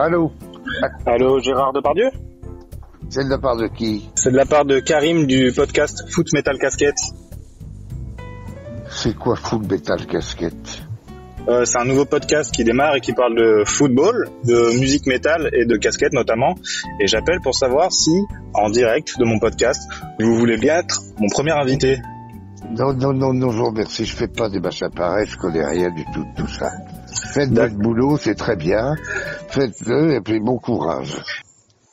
Allô Allô, Gérard Depardieu C'est de la part de qui C'est de la part de Karim du podcast Foot Metal Casquette. C'est quoi Full Metal Casquette Euh, c'est un nouveau podcast qui démarre et qui parle de football, de musique métal et de casquette notamment. Et j'appelle pour savoir si, en direct de mon podcast, vous voulez bien être mon premier invité. Non, non, non, non, je vous remercie. Je fais pas des machins pareils, je connais rien du tout de tout ça. Faites votre boulot, c'est très bien. Faites-le et puis bon courage.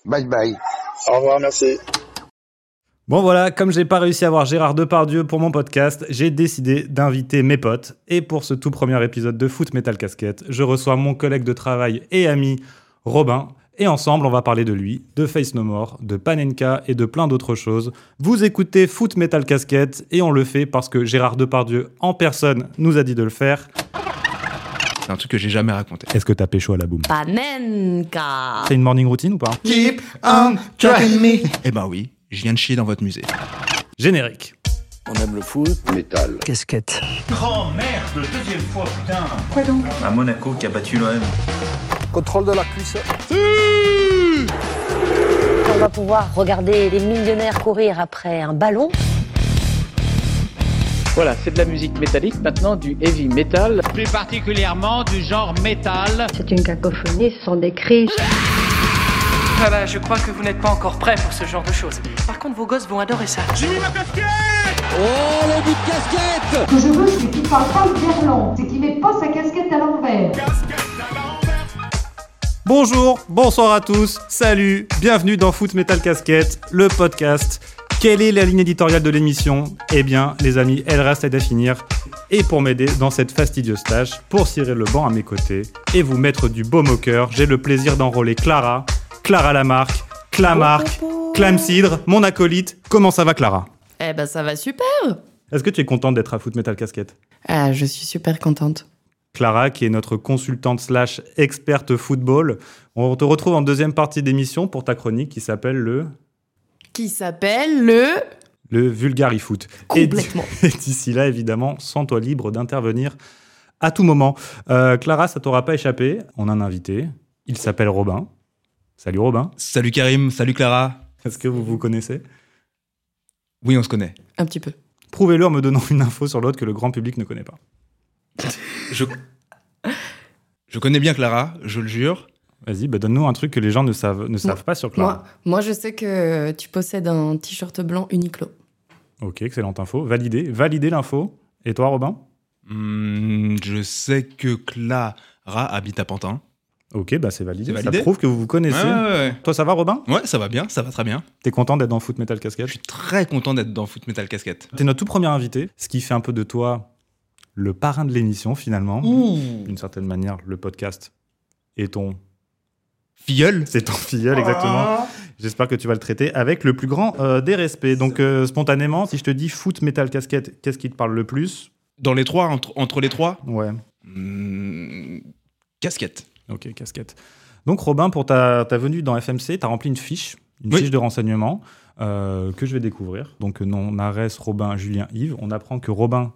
Bye bye. Au revoir, merci. Bon voilà, comme j'ai pas réussi à avoir Gérard Depardieu pour mon podcast, j'ai décidé d'inviter mes potes. Et pour ce tout premier épisode de Foot Metal Casquette, je reçois mon collègue de travail et ami Robin. Et ensemble, on va parler de lui, de Face No More, de Panenka et de plein d'autres choses. Vous écoutez Foot Metal Casquette et on le fait parce que Gérard Depardieu en personne nous a dit de le faire. C'est un truc que j'ai jamais raconté. Est-ce que t'as pécho à la boum Panenka. C'est une morning routine ou pas Keep on tracking me. Eh ben oui, je viens de chier dans votre musée. Générique. On aime le foot, Métal. Casquette. Oh merde, deuxième fois, putain À Monaco qui a battu l'OM. contrôle de la cuisse. On va pouvoir regarder les millionnaires courir après un ballon. Voilà, c'est de la musique métallique, maintenant du heavy metal. Plus particulièrement du genre métal. C'est une cacophonie, ce sont des cris. Ah bah, je crois que vous n'êtes pas encore prêt pour ce genre de choses. Par contre, vos gosses vont adorer ça. J'ai mis ma casquette Oh, le but de casquette Ce que je veux, c'est qu'il parle pas le verlan, c'est qu'il met pas sa casquette à l'envers. Bonjour, bonsoir à tous, salut, bienvenue dans Foot Metal Casquette, le podcast. Quelle est la ligne éditoriale de l'émission? Eh bien, les amis, elle reste à définir. Et pour m'aider dans cette fastidieuse tâche, pour cirer le banc à mes côtés et vous mettre du baume au cœur, j'ai le plaisir d'enrôler Clara, Clara Lamarck, Clamarck, Clamcidre, mon acolyte. Comment ça va, Clara? Eh ben ça va super Est-ce que tu es contente d'être à Foot Metal Casquette? Ah, je suis super contente. Clara, qui est notre consultante slash experte football. On te retrouve en deuxième partie d'émission pour ta chronique qui s'appelle le, Qui s'appelle le... le Vulgarifoot. Complètement. Et d'ici là, évidemment, sens-toi libre d'intervenir à tout moment. Euh, Clara, ça t'aura pas échappé. On a un invité. Il s'appelle Robin. Salut Robin. Salut Karim, salut Clara. Est-ce que vous vous connaissez? Oui, on se connaît. Un petit peu. Prouvez-le en me donnant une info sur l'autre que le grand public ne connaît pas. Je, je connais bien Clara, je le jure. Vas-y, bah donne-nous un truc que les gens ne savent, ne savent pas sur Clara. Moi, moi, je sais que tu possèdes un t-shirt blanc Uniqlo. Ok, excellente info. Validé. Validé l'info. Et toi, Robin? Hmm, je sais que Clara habite à Pantin. Ok, bah c'est validé. Ça prouve que vous vous connaissez. Ouais, ouais, ouais. Toi, ça va, Robin? Ouais, ça va bien, ça va très bien. T'es content d'être dans Foot Metal Casquette? Je suis très content d'être dans Foot Metal Casquette. T'es notre tout premier invité, ce qui fait un peu de toi le parrain de l'émission, finalement. D'une certaine manière, le podcast est ton... Filleul C'est ton filleul, exactement. J'espère que tu vas le traiter avec le plus grand euh, des respects. Donc, euh, spontanément, si je te dis Foot Metal Casquette, qu'est-ce qui te parle le plus? Dans les trois, entre, entre les trois? Ouais, hmm, Casquette. ok, casquette. Donc, Robin, pour ta, ta venue dans FMC, t'as rempli une fiche, une Oui. fiche de renseignement euh, que je vais découvrir. Donc, non, Arès, Robin, Julien, Yves. On apprend que Robin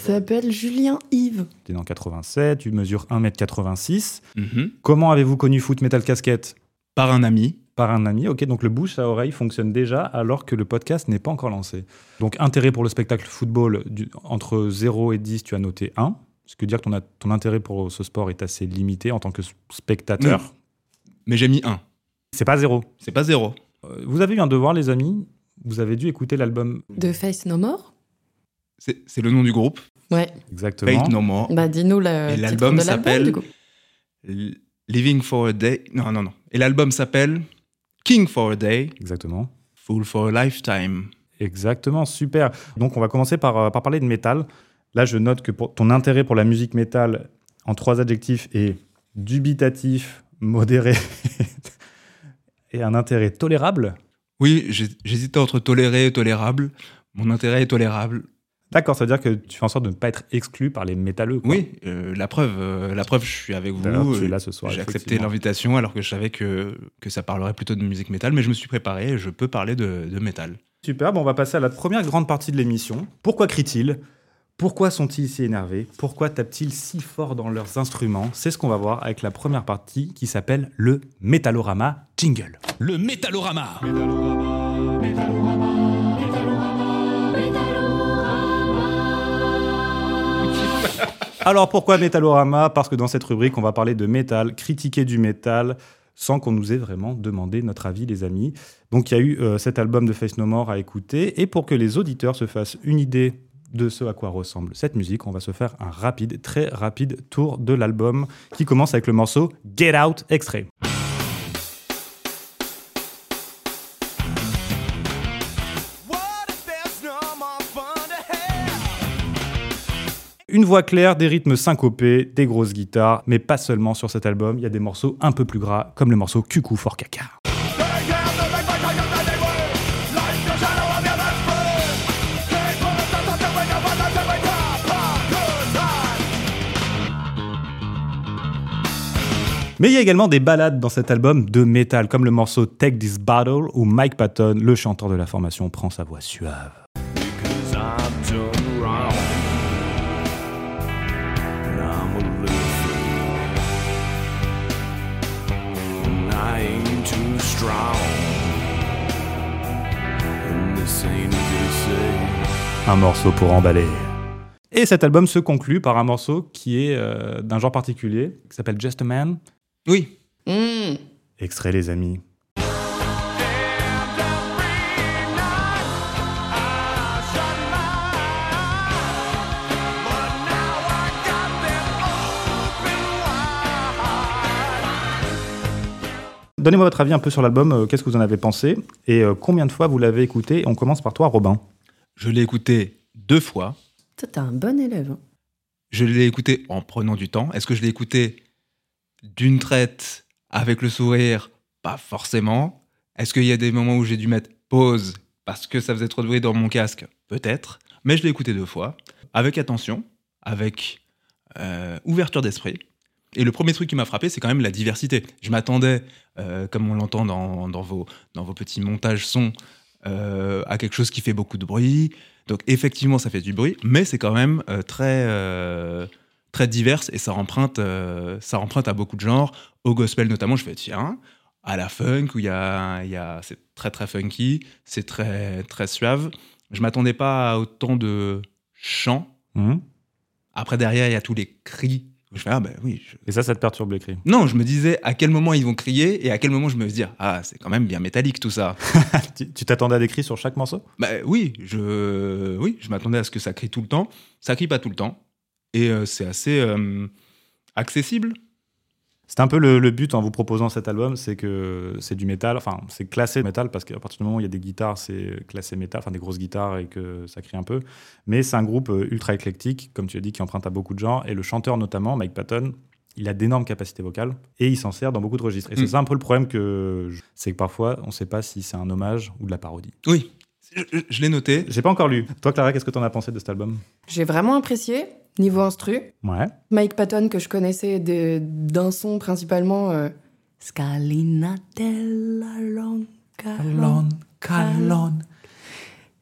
Ça s'appelle Julien Yves. T'es dans 87, tu mesures 1m86. Mhm. Comment avez-vous connu Foot Metal Casquette? Par un ami. Par un ami, ok, donc le bouche à oreille fonctionne déjà alors que le podcast n'est pas encore lancé. Donc intérêt pour le spectacle football, du- entre 0 et 10, tu as noté 1. Ce qui veut dire que ton, a- ton intérêt pour ce sport est assez limité en tant que spectateur. Mais j'ai mis un. C'est pas zéro. C'est pas zéro. Euh, Vous avez eu un devoir, les amis. Vous avez dû écouter l'album De Face No More C'est le nom du groupe. Ouais. exactement. Fate No More. Bah dis-nous le Et l'album s'appelle Living for a Day. Non, non, non. Et l'album s'appelle King for a Day, Exactement. Fool for a Lifetime. Exactement, super. Donc on va commencer par, euh, par parler de métal. Là, je note que pour ton intérêt pour la musique métal en trois adjectifs est dubitatif, modéré et un intérêt tolérable. Oui, j'hésitais entre toléré et tolérable. Mon intérêt est tolérable. D'accord, ça veut dire que tu fais en sorte de ne pas être exclu par les métalleux. quoi. Oui, euh, la preuve, euh, la preuve, je suis avec vous. Tu es euh, là ce soir, J'ai accepté l'invitation alors que je savais que, que ça parlerait plutôt de musique métal, mais je me suis préparé et je peux parler de, de métal. Super, bon, on va passer à la première grande partie de l'émission. Pourquoi crie-t-il Pourquoi sont-ils si énervés? Pourquoi tapent-ils si fort dans leurs instruments? C'est ce qu'on va voir avec la première partie qui s'appelle le Métallorama Jingle. Le Métallorama. Alors pourquoi Métallorama Parce que dans cette rubrique, on va parler de métal, critiquer du métal, sans qu'on nous ait vraiment demandé notre avis, les amis. Donc il y a eu euh, cet album de Face No More à écouter, et pour que les auditeurs se fassent une idée de ce à quoi ressemble cette musique, on va se faire un rapide, très rapide tour de l'album qui commence avec le morceau Get Out extrait. Une voix claire, des rythmes syncopés, des grosses guitares, mais pas seulement sur cet album, il y a des morceaux un peu plus gras, comme le morceau Cuckoo for Caca. Mais il y a également des ballades dans cet album de métal, comme le morceau Take This Battle, où Mike Patton, le chanteur de la formation, prend sa voix suave. Un morceau pour emballer. Et cet album se conclut par un morceau qui est euh, d'un genre particulier, qui s'appelle Just a Man. Oui. Mmh. Extrait, les amis. Donnez-moi votre avis un peu sur l'album, euh, qu'est-ce que vous en avez pensé et euh, combien de fois vous l'avez écouté? On commence par toi, Robin. Je l'ai écouté deux fois. Toi, t'es un bon élève. hein. Je l'ai écouté en prenant du temps. Est-ce que je l'ai écouté d'une traite avec le sourire? Pas forcément. Est-ce qu'il y a des moments où j'ai dû mettre pause parce que ça faisait trop de bruit dans mon casque? Peut-être. Mais je l'ai écouté deux fois, avec attention, avec euh, ouverture d'esprit. Et le premier truc qui m'a frappé, c'est quand même la diversité. Je m'attendais, euh, comme on l'entend dans, dans vos, dans vos petits montages sons, euh, à quelque chose qui fait beaucoup de bruit. Donc effectivement, ça fait du bruit, mais c'est quand même euh, très, très divers et ça emprunte, ça emprunte à beaucoup de genres. Au gospel notamment, je fais tiens, à la funk où il y a, y a, c'est très très funky, c'est très très suave. Je m'attendais pas à autant de chants. Mhm. Après derrière, il y a tous les cris. Je fais ah ben oui. je- Et ça, ça te perturbe les cris? Non, je me disais à quel moment ils vont crier et à quel moment je me dire ah c'est quand même bien métallique tout ça. Tu tu t'attendais à des cris sur chaque morceau? Bah oui, je, oui, je m'attendais à ce que ça crie tout le temps. Ça crie pas tout le temps. Et euh, c'est assez euh, accessible. C'était un peu le, le but en vous proposant cet album, c'est que c'est du métal, enfin c'est classé métal parce qu'à partir du moment où il y a des guitares, c'est classé métal, enfin des grosses guitares et que ça crie un peu. Mais c'est un groupe euh, ultra éclectique, comme tu as dit, qui emprunte à beaucoup de genres. Et le chanteur notamment, Mike Patton, il a d'énormes capacités vocales et il s'en sert dans beaucoup de registres. Et c'est Mm. ça un peu le problème que je- c'est que parfois on ne sait pas si c'est un hommage ou de la parodie. Oui, je, je- je l'ai noté. J'ai pas encore lu. Toi, Clara, qu'est-ce que tu en as pensé de cet album? J'ai vraiment apprécié, niveau instru. Ouais. Mike Patton, que je connaissais de- d'un son principalement. euh, Scalinatella longa. calon,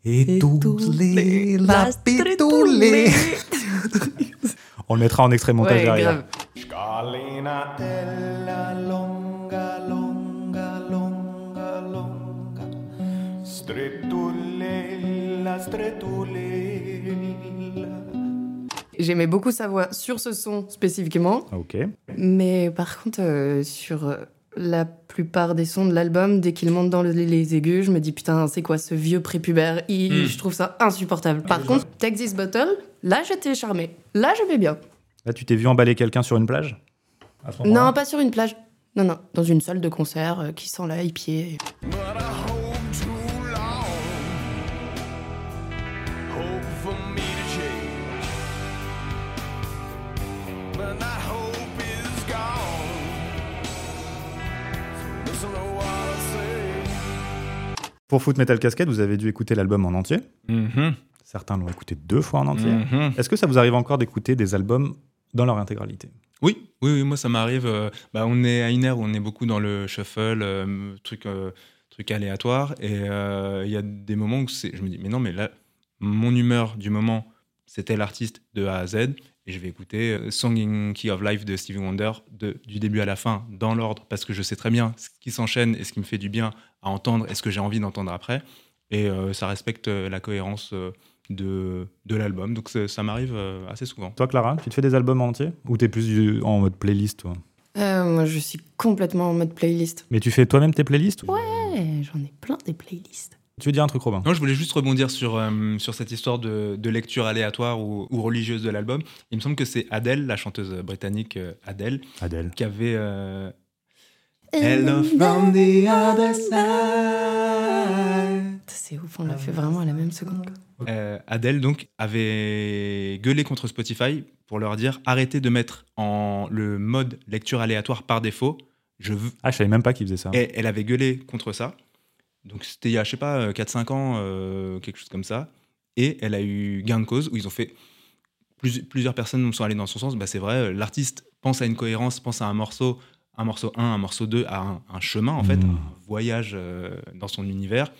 et tous les lapitulés. On le mettra en extrait montage Ouais, derrière. grave. J'aimais beaucoup sa voix sur ce son spécifiquement, Ok. mais par contre, euh, sur euh, la plupart des sons de l'album, dès qu'il monte dans le- les aigus, je me dis putain, c'est quoi ce vieux prépubère? Il- Hmm. Je trouve ça insupportable. Par contre, Take This Bottle, là j'étais charmée. Là j'aimais bien. Là, tu t'es vu emballer quelqu'un sur une plage? À ce moment-là? Non, pas sur une plage. Non, non, dans une salle de concert euh, qui sent la hippie. Pour Foot Metal Cascade, vous avez dû écouter l'album en entier. Mhm. Certains l'ont écouté deux fois en entier. Mhm. Est-ce que ça vous arrive encore d'écouter des albums dans leur intégralité? Oui, oui, oui, moi ça m'arrive. euh, bah, on est à une ère où on est beaucoup dans le shuffle, euh, truc, euh, truc aléatoire, et euh, il y a des moments où je me dis, mais non, mais là, mon humeur du moment c'était l'artiste de A à Z. Et je vais écouter euh, Song in Key of Life de Stevie Wonder de, du début à la fin, dans l'ordre, parce que je sais très bien ce qui s'enchaîne et ce qui me fait du bien à entendre et ce que j'ai envie d'entendre après. Et euh, ça respecte euh, la cohérence euh, de, de l'album. Donc ça m'arrive assez souvent. Toi, Clara, tu te fais des albums entiers Ou t'es plus du- en mode playlist, toi? Euh, moi, je suis complètement en mode playlist. Mais tu fais toi-même tes playlists ou- Ouais, j'en ai plein des playlists. Tu veux dire un truc, Robin? Non, je voulais juste rebondir sur, euh, sur cette histoire de, de lecture aléatoire ou, ou religieuse de l'album. Il me semble que c'est Adele, la chanteuse britannique euh, Adele, Adèle. qui avait. euh, Hello from the other side. C'est ouf, on l'a fait vraiment à la même seconde. Euh, Adele donc avait gueulé contre Spotify pour leur dire arrêtez de mettre en le mode lecture aléatoire par défaut. Je veux... Ah, je savais même pas qu'ils faisaient ça. Et elle avait gueulé contre ça. Donc c'était il y a, je sais pas, 4-5 ans, euh, quelque chose comme ça. Et elle a eu gain de cause où ils ont fait. plus- plusieurs personnes sont allées dans son sens. Bah, c'est vrai, l'artiste pense à une cohérence, pense à un morceau, un morceau 1, un morceau 2, à un, un chemin en fait, Mm. un voyage euh, dans son univers.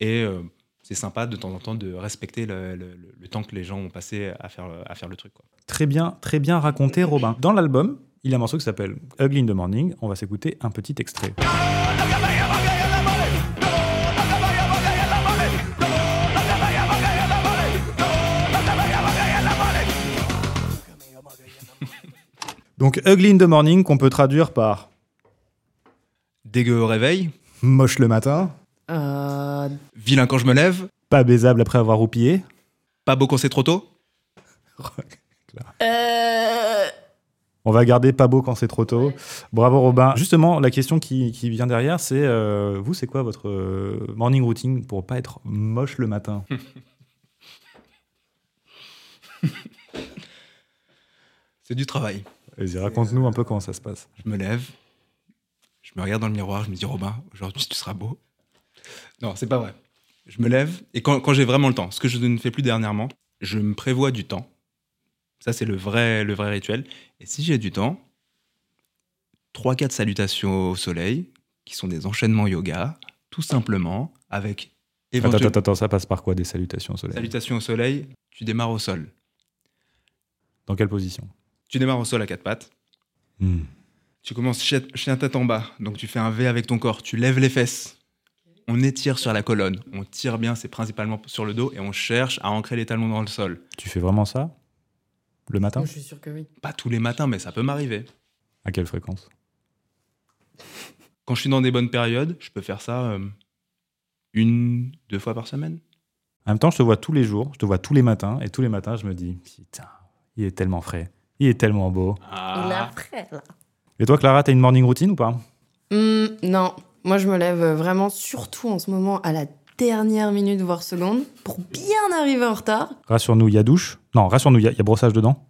Et euh, c'est sympa de temps en temps de respecter le, le- le- le temps que les gens ont passé à faire, à faire le truc. Quoi. Très bien, très bien raconté, Robin. Dans l'album, il y a un morceau qui s'appelle Ugly in the Morning. On va s'écouter un petit extrait. Donc Ugly in the Morning, qu'on peut traduire par Dégueu au réveil, moche le matin, Euh, vilain quand je me lève, pas baisable après avoir roupillé. pas beau quand c'est trop tôt. euh, On va garder pas beau quand c'est trop tôt. Bravo Robin. Justement, la question qui, qui vient derrière, c'est euh, vous, c'est quoi votre euh, morning routine pour pas être moche le matin? C'est du travail. Vas-y, raconte-nous un peu comment ça se passe. Je me lève, je me regarde dans le miroir, je me dis Robin, aujourd'hui tu seras beau. Non, c'est pas vrai. Je me lève et quand, quand j'ai vraiment le temps, ce que je ne fais plus dernièrement, je me prévois du temps. Ça, c'est le vrai, le vrai rituel. Et si j'ai du temps, 3-4 salutations au soleil, qui sont des enchaînements yoga, tout simplement, avec Attends, éventuellement. attends, attends, ça passe par quoi des salutations au soleil? Salutations au soleil, tu démarres au sol. Dans quelle position? Tu démarres au sol à quatre pattes. Hmm. Tu commences chien, chien tête en bas, donc tu fais un V avec ton corps, tu lèves les fesses. On étire sur la colonne, on tire bien, c'est principalement sur le dos, et on cherche à ancrer les talons dans le sol. Tu fais vraiment ça? Le matin? Je suis sûre que oui. Pas tous les matins, mais ça peut m'arriver. À quelle fréquence? Quand je suis dans des bonnes périodes, je peux faire ça euh, une, deux fois par semaine. En même temps, je te vois tous les jours, je te vois tous les matins, et tous les matins, je me dis, putain, il est tellement frais, il est tellement beau. Il a frais, là. Et toi, Clara, t'as une morning routine ou pas? Hmm, non, moi je me lève vraiment, surtout en ce moment, à la dernière minute, voire seconde, pour bien arriver en retard. Rassure-nous, il y a douche? Non, rassure-nous, il y, a- il y a brossage dedans?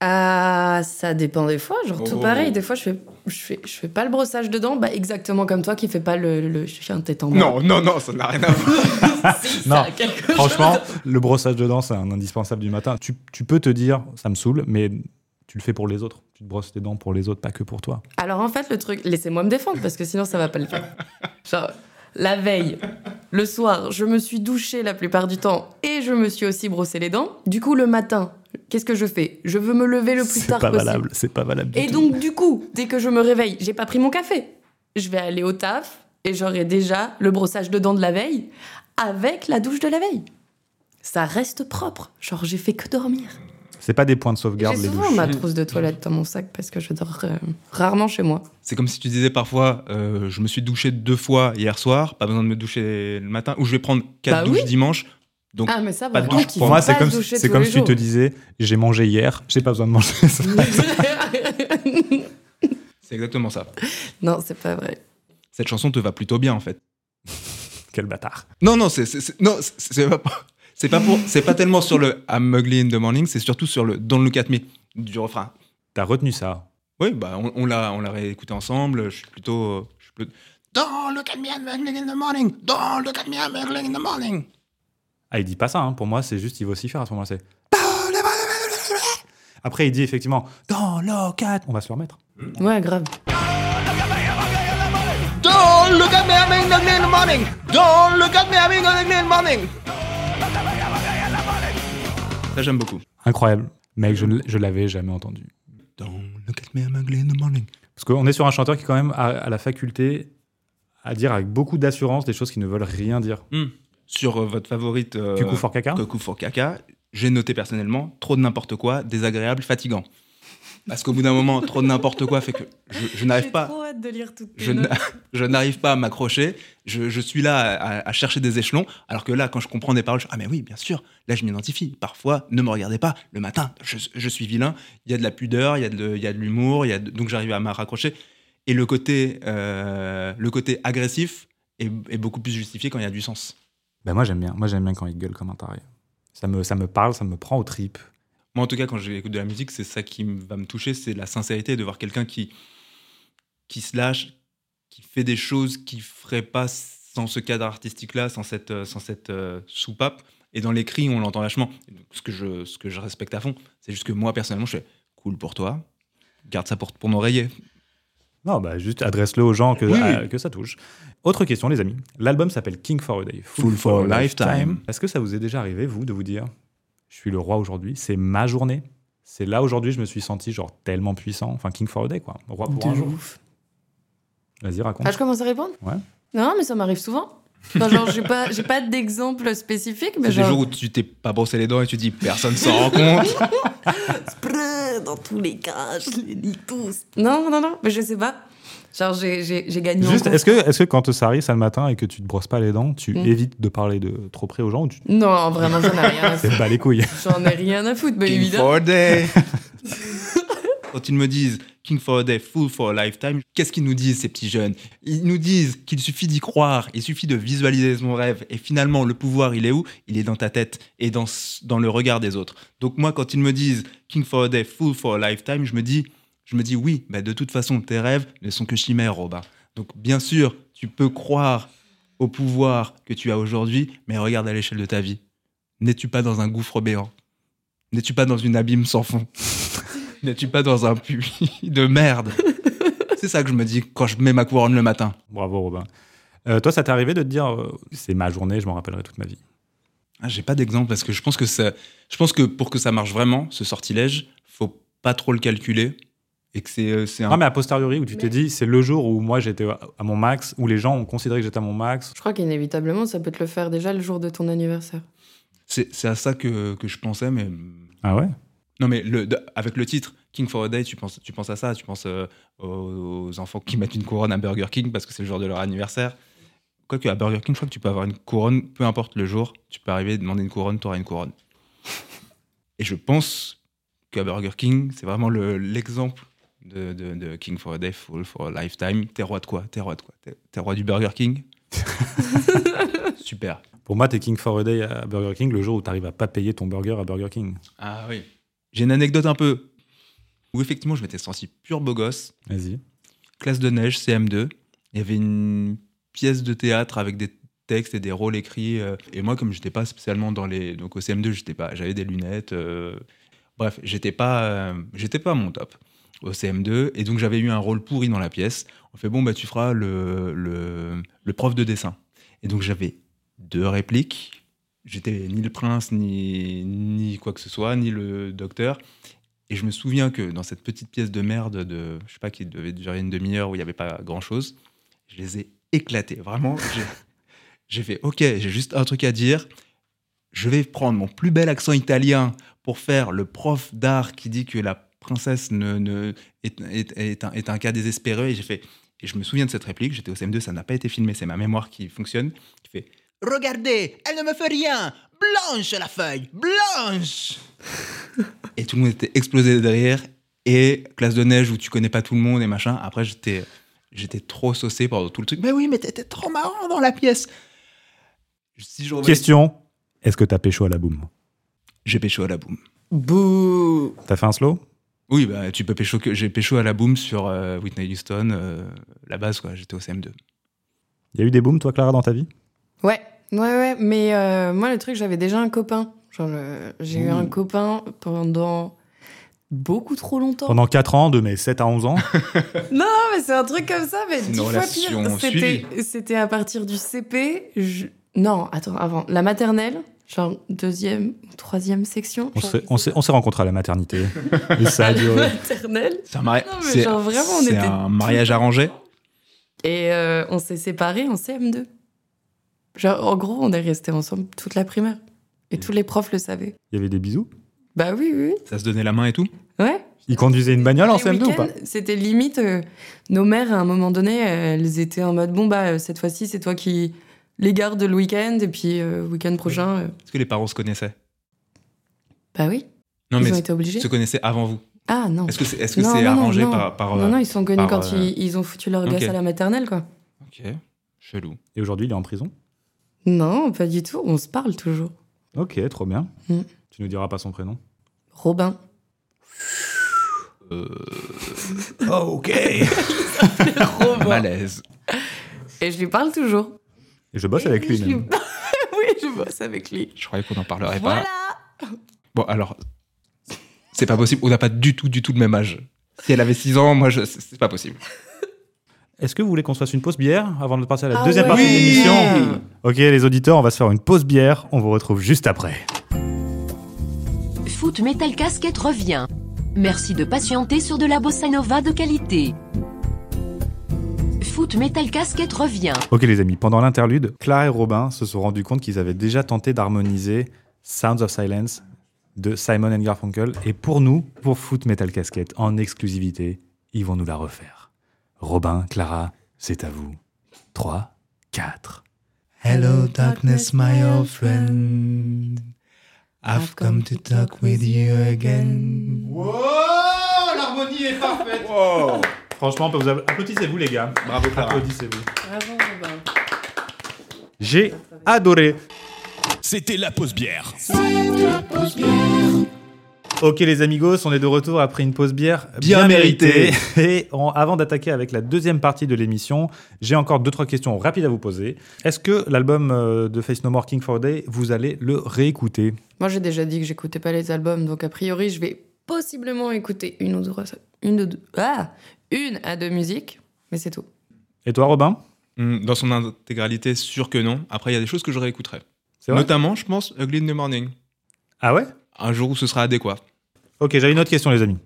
Ah, ça dépend des fois, genre tout Oh. pareil. Des fois, je fais, je fais, je fais pas le brossage dedans, bah exactement comme toi qui fais pas le, le chien tête en bas. non, non, ça n'a rien à voir. Si, Non, ça Franchement, chose. le brossage dedans, c'est un indispensable du matin. Tu, tu peux te dire, ça me saoule, mais tu le fais pour les autres. Tu te brosses les dents pour les autres, pas que pour toi. Alors en fait, le truc, laissez-moi me défendre parce que sinon ça va pas le faire. Genre, la veille, le soir, je me suis douchée la plupart du temps et je me suis aussi brossé les dents. Du coup, le matin, qu'est-ce que je fais? Je veux me lever le plus C'est tard pas possible. valable, c'est pas valable du Et tout. donc, du coup, dès que je me réveille, j'ai pas pris mon café. Je vais aller au taf et j'aurai déjà le brossage de dents de la veille avec la douche de la veille. Ça reste propre. Genre, j'ai fait que dormir. C'est pas des points de J'ai sauvegarde, les souvent ma trousse de toilette dans mon sac parce que je dors euh, rarement chez moi. C'est comme si tu disais parfois, euh, je me suis douché deux fois hier soir, pas besoin de me doucher le matin, ou je vais prendre quatre Bah douches oui. dimanche. Donc, ah, mais ça pas de douche. Pour moi, c'est comme, c'est comme si tu te disais, j'ai mangé hier, j'ai pas besoin de manger ça. c'est exactement ça. non, c'est pas vrai. Cette chanson te va plutôt bien en fait. Quel bâtard. Non, non, c'est, c'est- c'est- non, c'est- c'est pas, c'est pas pour, c'est pas tellement sur le I'm ugly in the morning, c'est surtout sur le Don't look at me du refrain. T'as retenu ça. Oui, bah on, on l'a, on l'a réécouté ensemble. Je suis plutôt, je suis plutôt- Don't look at me, I'm ugly in the morning. Don't look at me, I'm ugly in the morning. Ah, il dit pas ça, hein. pour moi, c'est juste, il va aussi faire à ce moment-là. C'est. Après, il dit effectivement, dans 4, on va se le remettre. Ouais, grave. Don't look at me, I'm ugly in the morning. Don't look at me, I'm ugly in the morning. Ça, j'aime beaucoup. Incroyable. Mec, je, ne- je l'avais jamais entendu. Don't look at me, I'm ugly in the morning. Parce qu'on est sur un chanteur qui, quand même, a, a la faculté à dire avec beaucoup d'assurance des choses qui ne veulent rien dire. Hmm. Sur euh, votre favorite. euh, Cuckoo for caca Cuckoo for caca, j'ai noté personnellement trop de n'importe quoi, désagréable, fatigant. Parce qu'au bout d'un moment, trop de n'importe quoi fait que je, je n'arrive J'ai pas. trop hâte de lire toutes tes Je, notes. je n'arrive pas à m'accrocher. Je, je suis là à, à chercher des échelons. Alors que là, quand je comprends des paroles, je ah mais oui, bien sûr. Là, je m'identifie. Parfois, ne me regardez pas. Le matin, je, je suis vilain. Il y a de la pudeur, il y a de, l'humour. donc j'arrive à me raccrocher. Et le côté, euh, le côté agressif est, est beaucoup plus justifié quand il y a du sens. Ben moi, j'aime bien. Moi, j'aime bien quand il gueule comme un taré. Ça me, ça me parle, ça me prend aux tripes. Moi, en tout cas, quand j'écoute de la musique, c'est ça qui va me toucher, c'est la sincérité de voir quelqu'un qui, qui se lâche, qui fait des choses qu'il ferait pas sans ce cadre artistique-là, sans cette, euh, sans cette euh, soupape. Et dans les cris, on l'entend donc, Ce que, je, ce que je respecte à fond, c'est juste que moi, personnellement, je fais cool pour toi, garde ça pour, pour mon oreiller. Non, bah juste adresse-le aux gens que, Oui, oui. à- que ça touche. Autre question, les amis. L'album s'appelle King for a Day. Full for a Lifetime. Est-ce que ça vous est déjà arrivé, vous, de vous dire Je suis le roi aujourd'hui, c'est ma journée C'est là aujourd'hui je me suis senti genre tellement puissant. Enfin, King for a Day, quoi. Roi pour De un jour. ouf. Vas-y, raconte. Ah, je commence à répondre? Ouais. Non, mais ça m'arrive souvent. Enfin, genre, j'ai pas, j'ai pas d'exemple spécifique, mais C'est des genre. jours où tu t'es pas brossé les dents et tu dis personne s'en rend compte. Dans tous les cas, je les lis tous. Non, non, non, mais je sais pas. Genre, j'ai, j'ai, j'ai gagné Juste, est-ce que, est que quand ça arrive ça le matin et que tu te brosses pas les dents, tu Mm. évites de parler de trop près aux gens ou tu Non, vraiment, j'en ai rien à te foutre. bats les couilles J'en ai rien à foutre, mais évidemment. Quand ils me disent King for a day, full for a lifetime, qu'est-ce qu'ils nous disent ces petits jeunes? Ils nous disent qu'il suffit d'y croire, il suffit de visualiser son rêve et finalement le pouvoir il est où? Il est dans ta tête et dans, dans le regard des autres. Donc moi quand ils me disent King for a day, full for a lifetime, je me dis je me dis oui, bah de toute façon tes rêves ne sont que chimères Robin. Donc bien sûr, tu peux croire au pouvoir que tu as aujourd'hui, mais regarde à l'échelle de ta vie. N'es-tu pas dans un gouffre béant? N'es-tu pas dans une abîme sans fond? N'es-tu pas dans un puits de merde C'est ça que je me dis quand je mets ma couronne le matin. Bravo, Robin. Euh, toi, ça t'est arrivé de te dire euh, c'est ma journée, je m'en rappellerai toute ma vie Ah, J'ai pas d'exemple parce que je pense que ça, je pense que pour que ça marche vraiment, ce sortilège, faut pas trop le calculer et que c'est euh, c'est un. Non, mais a posteriori, où tu t'es dit, c'est le jour où moi j'étais à mon max, où les gens ont considéré que j'étais à mon max. Je crois qu'inévitablement, ça peut te le faire déjà le jour de ton anniversaire. C'est c'est à ça que, que je pensais, mais Ah ouais? Non mais le, de- avec le titre King for a Day, tu penses, tu penses à ça, tu penses euh, aux, aux enfants qui mettent une couronne à Burger King parce que c'est le jour de leur anniversaire. Quoique à Burger King, je crois que tu peux avoir une couronne, peu importe le jour, tu peux arriver demander une couronne, tu auras une couronne. Et je pense qu'à Burger King, c'est vraiment le- l'exemple de, de- de King for a Day, Full for a Lifetime. T'es roi de quoi? T'es roi de quoi? T'es roi du Burger King? Super. Pour moi, t'es King for a Day à Burger King le jour où t'arrives à pas payer ton burger à Burger King. Ah oui. J'ai une anecdote un peu où effectivement je m'étais senti pur beau gosse. Vas-y. Classe de neige, CM2. Il y avait une pièce de théâtre avec des textes et des rôles écrits. euh, et moi, comme j'étais pas spécialement dans les. Donc au CM2, j'étais pas, j'avais des lunettes. euh, bref, j'étais pas, euh, j'étais pas à mon top au CM2. Et donc j'avais eu un rôle pourri dans la pièce. On fait bon, bah tu feras le, le, le prof de dessin. Et donc j'avais deux répliques. J'étais ni le prince, ni, ni quoi que ce soit, ni le docteur. Et je me souviens que dans cette petite pièce de merde de, je sais pas, qui devait durer une demi-heure où il n'y avait pas grand-chose, je les ai éclatés. Vraiment, j'ai- fait, ok, j'ai juste un truc à dire. Je vais prendre mon plus bel accent italien pour faire le prof d'art qui dit que la princesse ne- est, est- est un, est un cas désespéré. Et j'ai fait, et je me souviens de cette réplique. J'étais au CM2, ça n'a pas été filmé, c'est ma mémoire qui fonctionne. Qui fait, Regardez, elle ne me fait rien. Blanche la feuille, blanche. et tout le monde était explosé de rire. Et classe de neige où tu connais pas tout le monde et machin. Après, j'étais, j'étais trop saucé pendant tout le truc. Mais oui, mais t'étais trop marrant dans la pièce. Si Question est-ce que t'as pécho à la boum? J'ai pécho à la boum. Bouh T'as fait un slow? Oui, bah, tu peux pécho que j'ai pécho à la boum sur euh, Whitney Houston, euh, la base quoi. J'étais au CM2. Il y a eu des booms, toi, Clara, dans ta vie? Ouais, ouais, ouais. Mais euh, moi, le truc, j'avais déjà un copain. Genre, le- j'ai eu un copain pendant beaucoup trop longtemps. Pendant 4 ans, de mes 7 à 11 ans. Non, mais c'est un truc comme ça, mais C'est une dix fois relation pire. C'était, à partir du CP. je- Non, attends, avant. La maternelle, genre deuxième ou troisième section. On s'est- on s'est on s'est rencontrés à la maternité. Et ça a duré. maternelle? C'est un, mari- Non, genre vraiment, on c'est était un mariage arrangé? Et euh, on s'est séparés en CM2. Genre, en gros, on est restés ensemble toute la primaire. Et tous les profs le savaient. Il y avait des bisous? Bah oui, oui. Ça se donnait la main et tout? Ouais. Ils conduisaient une bagnole en Les CM2 ou pas? C'était limite. euh, nos mères, à un moment donné, elles étaient en mode bon, bah, euh, cette fois-ci, c'est toi qui les gardes le week-end. Et puis, euh, week-end prochain. euh, Est-ce que les parents se connaissaient? Bah oui. Non, Ils mais ont été obligés. se connaissaient avant vous? Ah non. Est-ce que c'est est -ce non, non, arrangé par, par, Non, euh, non, ils sont connus par, quand euh, ils, ils ont foutu leur gosse ok. à la maternelle, quoi. Ok, chelou. Et aujourd'hui, il est en prison? Non, pas du tout. On se parle toujours. Ok, trop bien. Mm. Tu nous diras pas son prénom Robin. Euh, Ok. Robin. malaise. Et je lui parle toujours. Et je bosse avec lui Je lui- même. oui, je bosse avec lui. Je croyais qu'on n'en parlerait Voilà. pas. Bon, alors, c'est pas possible. On n'a pas du tout, du tout le même âge. Si elle avait 6 ans, moi, je... c'est pas possible. Est-ce que vous voulez qu'on se fasse une pause bière avant de passer à la Ah deuxième ouais. partie de Oui. l'émission Ok, les auditeurs, on va se faire une pause bière. On vous retrouve juste après. Foot Metal Casquette revient. Merci de patienter sur de la bossa nova de qualité. Foot Metal Casquette revient. Ok les amis, pendant l'interlude, Clara et Robin se sont rendus compte qu'ils avaient déjà tenté d'harmoniser Sounds of Silence de Simon and Garfunkel. Et pour nous, pour Foot Metal Casquette, en exclusivité, ils vont nous la refaire. Robin, Clara, c'est à vous. 3, 4. Hello, darkness, my old friend. I've come to talk with you again. Wow, l'harmonie est parfaite. Franchement, vous app- applaudissez-vous les gars. Bravo, Clara. Applaudissez-vous. Bravo, Robin. J'ai adoré. C'était la pause bière. Ok les amigos, on est de retour après une pause bière Bien méritée. Et avant d'attaquer avec la deuxième partie de l'émission, j'ai encore deux trois questions rapides à vous poser. Est-ce que l'album euh, de Face No More King for a Day, vous allez le réécouter? Moi, j'ai déjà dit que j'écoutais pas les albums, donc a priori, je vais possiblement écouter une ou deux, une ou deux, ah, une à deux musiques, mais c'est tout. Et toi Robin? Hmm, Dans son intégralité, sûr que non. Après, il y a des choses que je réécouterai. C'est vrai? Notamment, je pense, Ugly in the Morning. Ah ouais? Un jour où ce sera adéquat. Ok, j'ai une autre question les amis.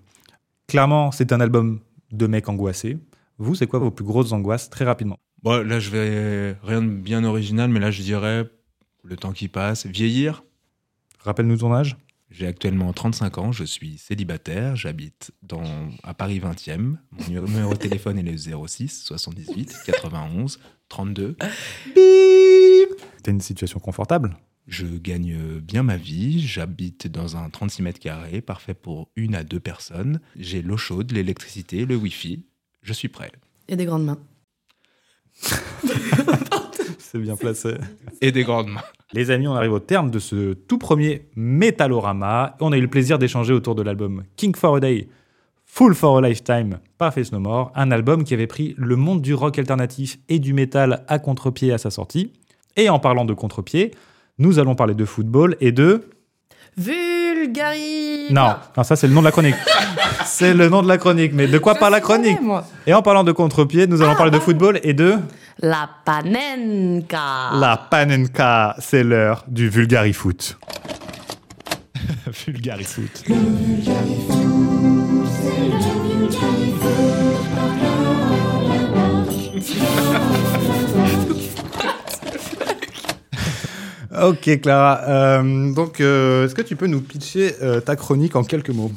Clairement, c'est un album de mecs angoissés. Vous, c'est quoi vos plus grosses angoisses très rapidement Bon, là, je vais rien de bien original, mais là, je dirais le temps qui passe, vieillir. Rappelle-nous ton âge. J'ai actuellement 35 ans, je suis célibataire, j'habite dans, à Paris 20e. Mon numéro de téléphone est le 06 78 91 32. T'as une situation confortable Je gagne bien ma vie, j'habite dans un 36 mètres carrés, parfait pour une à deux personnes. J'ai l'eau chaude, l'électricité, le wifi. Je suis prêt. Et des grandes mains. C'est bien placé. Et des grandes mains. Les amis, on arrive au terme de ce tout premier Metalorama. On a eu le plaisir d'échanger autour de l'album King for a Day, Full for a Lifetime par Face No More, un album qui avait pris le monde du rock alternatif et du métal à contre-pied à sa sortie. Et en parlant de contre-pied, nous allons parler de football et de... Vulgarise Non, non, ça c'est le nom de la chronique. c'est le nom de la chronique, mais de quoi parle la chronique moi. Et en parlant de contre-pied, nous allons parler de football et de... La panenka La panenka, c'est l'heure du vulgarifoot. vulgarifoot. Ok Clara, Euh, donc euh, est-ce que tu peux nous pitcher euh, ta chronique en quelques mots?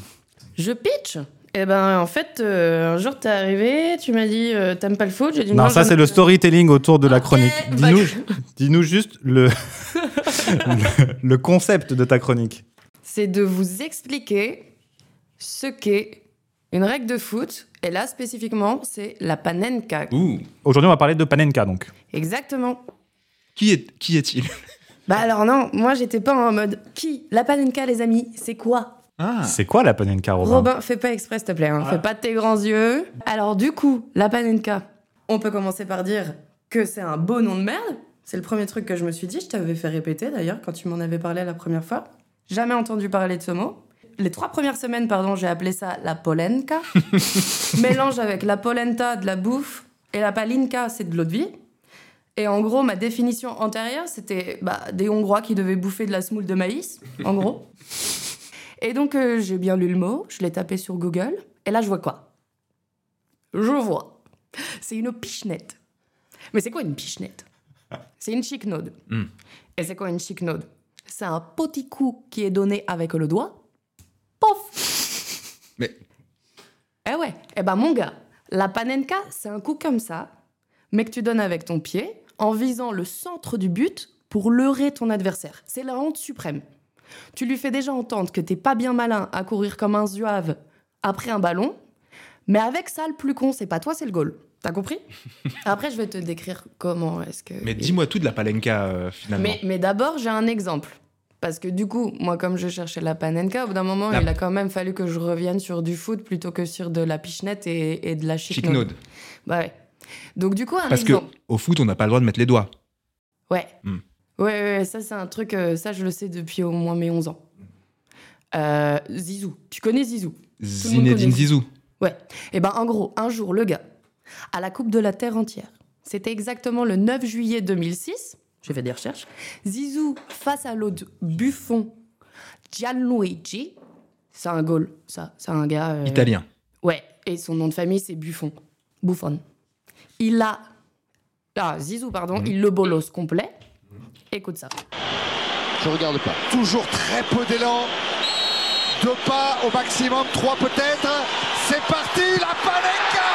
Je pitch? Eh ben, en fait, euh, un jour, t'es arrivé, tu m'as dit, euh, t'aimes pas le foot J'ai dit Non, ça c'est le storytelling autour de la chronique. bah, Dis-nous dis-nous juste le, le, le concept de ta chronique. C'est de vous expliquer ce qu'est une règle de foot. Et là, spécifiquement, c'est la panenka. Aujourd'hui on va parler de panenka donc. Exactement. Qui est qui est-il? Bah alors non, moi, j'étais pas en mode qui? La panenka, les amis, c'est quoi? C'est quoi la panenka Robin? Robin, fais pas exprès, s'il te plaît. Hein. Fais pas de tes grands yeux. Alors, du coup, la panenka, on peut commencer par dire que c'est un beau nom de merde. C'est le premier truc que je me suis dit. Je t'avais fait répéter d'ailleurs quand tu m'en avais parlé la première fois. Jamais entendu parler de ce mot. Les trois premières semaines, pardon, j'ai appelé ça la polenka. Mélange avec la polenta de la bouffe et la palinka, c'est de l'eau de vie. Et en gros, ma définition antérieure, c'était bah, des Hongrois qui devaient bouffer de la semoule de maïs, en gros. Et donc, euh, j'ai bien lu le mot, je l'ai tapé sur Google, et là, je vois quoi? Je vois. C'est une pichenette. Mais c'est quoi une pichenette? C'est une chicknode. Hmm. Et c'est quoi une chicknode C'est un petit coup qui est donné avec le doigt. Pof Mais Eh ouais, eh ben mon gars, la panenka, c'est un coup comme ça, mais que tu donnes avec ton pied, en visant le centre du but pour leurrer ton adversaire. C'est la honte suprême. Tu lui fais déjà entendre que t'es pas bien malin à courir comme un zouave après un ballon, mais avec ça, le plus con, c'est pas toi, c'est le goal. T'as compris? Après, je vais te décrire comment est-ce que... Mais dis-moi tout de la palenka euh, finalement. Mais, mais d'abord, j'ai un exemple. Parce que du coup, moi, comme je cherchais la panenka, au bout d'un moment, La- il a quand même fallu que je revienne sur du foot plutôt que sur de la pichenette et, et de la chicnode. Chicknode. Bah ouais. Donc du coup, un Parce que exemple. au foot, on n'a pas le droit de mettre les doigts. Ouais. Hmm. Ouais, ouais, ouais, ça c'est un truc, euh, ça je le sais depuis au moins mes 11 ans. Euh, Zizou. Tu connais Zizou? Zinedine Zizou. Ouais. Et ben en gros, un jour, le gars, à la Coupe de la Terre entière, c'était exactement le 9 juillet 2006, j'ai fait des recherches, Zizou face à l'autre Buffon, Gianluigi, c'est un goal, ça, c'est un gars... euh, Italien. Ouais, et son nom de famille c'est Buffon. Buffon. Il a... Ah, Zizou, pardon, il le bolos complet. Écoute ça. Je regarde pas. Toujours très peu d'élan. Deux pas au maximum, trois peut-être. C'est parti, la Panenka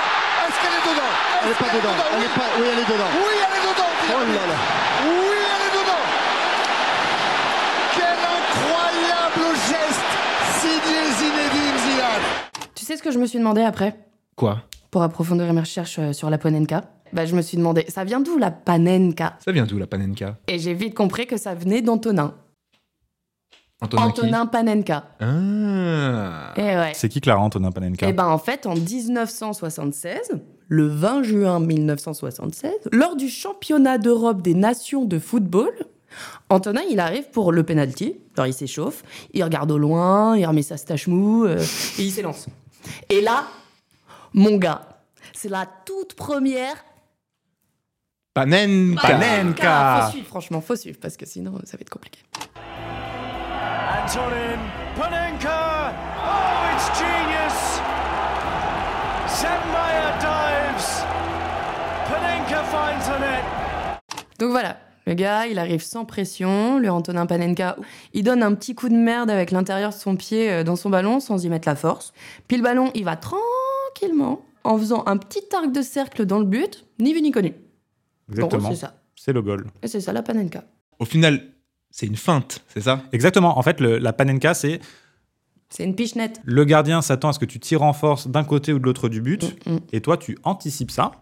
Est-ce qu'elle est dedans? Elle est pas dedans. Elle est pas... Oui, elle est dedans. Oui, elle est dedans. Oh là là. Oui, elle est dedans. Quel incroyable geste signé Zinedine Zidane. Tu sais ce que je me suis demandé après? Quoi? Pour approfondir mes recherches euh, sur la panenka bah, Je me suis demandé, ça vient d'où la panenka? Ça vient d'où la panenka? Et j'ai vite compris que ça venait d'Antonin. Antonin Antonin Panenka. Ah. Et ouais. C'est qui Clara Antonin Panenka? Et ben en fait, en 1976, le 20 juin 1976, lors du championnat d'Europe des nations de football, Antonin, il arrive pour le penalty. Alors il s'échauffe, il regarde au loin, il remet sa stache mou euh, et il s'élance. Et là, mon gars, c'est la toute première Panenka. Panenka. Faut suivre, franchement, faut suivre parce que sinon ça va être compliqué. Antonin Panenka! Oh, it's genius! Zenmaier dives! Panenka finds the net! Donc voilà, le gars, il arrive sans pression, le Antonin Panenka, il donne un petit coup de merde avec l'intérieur de son pied euh, dans son ballon sans y mettre la force. Puis le ballon, il va tranquillement en faisant un petit arc de cercle dans le but, ni vu ni connu. Exactement. Bon, c'est ça. C'est le goal. Et c'est ça la Panenka. Au final, c'est une feinte, c'est ça? Exactement. En fait, le- la panenka, c'est C'est une pichenette. le gardien s'attend à ce que tu tires en force d'un côté ou de l'autre du but, Mm, et toi, tu anticipes ça,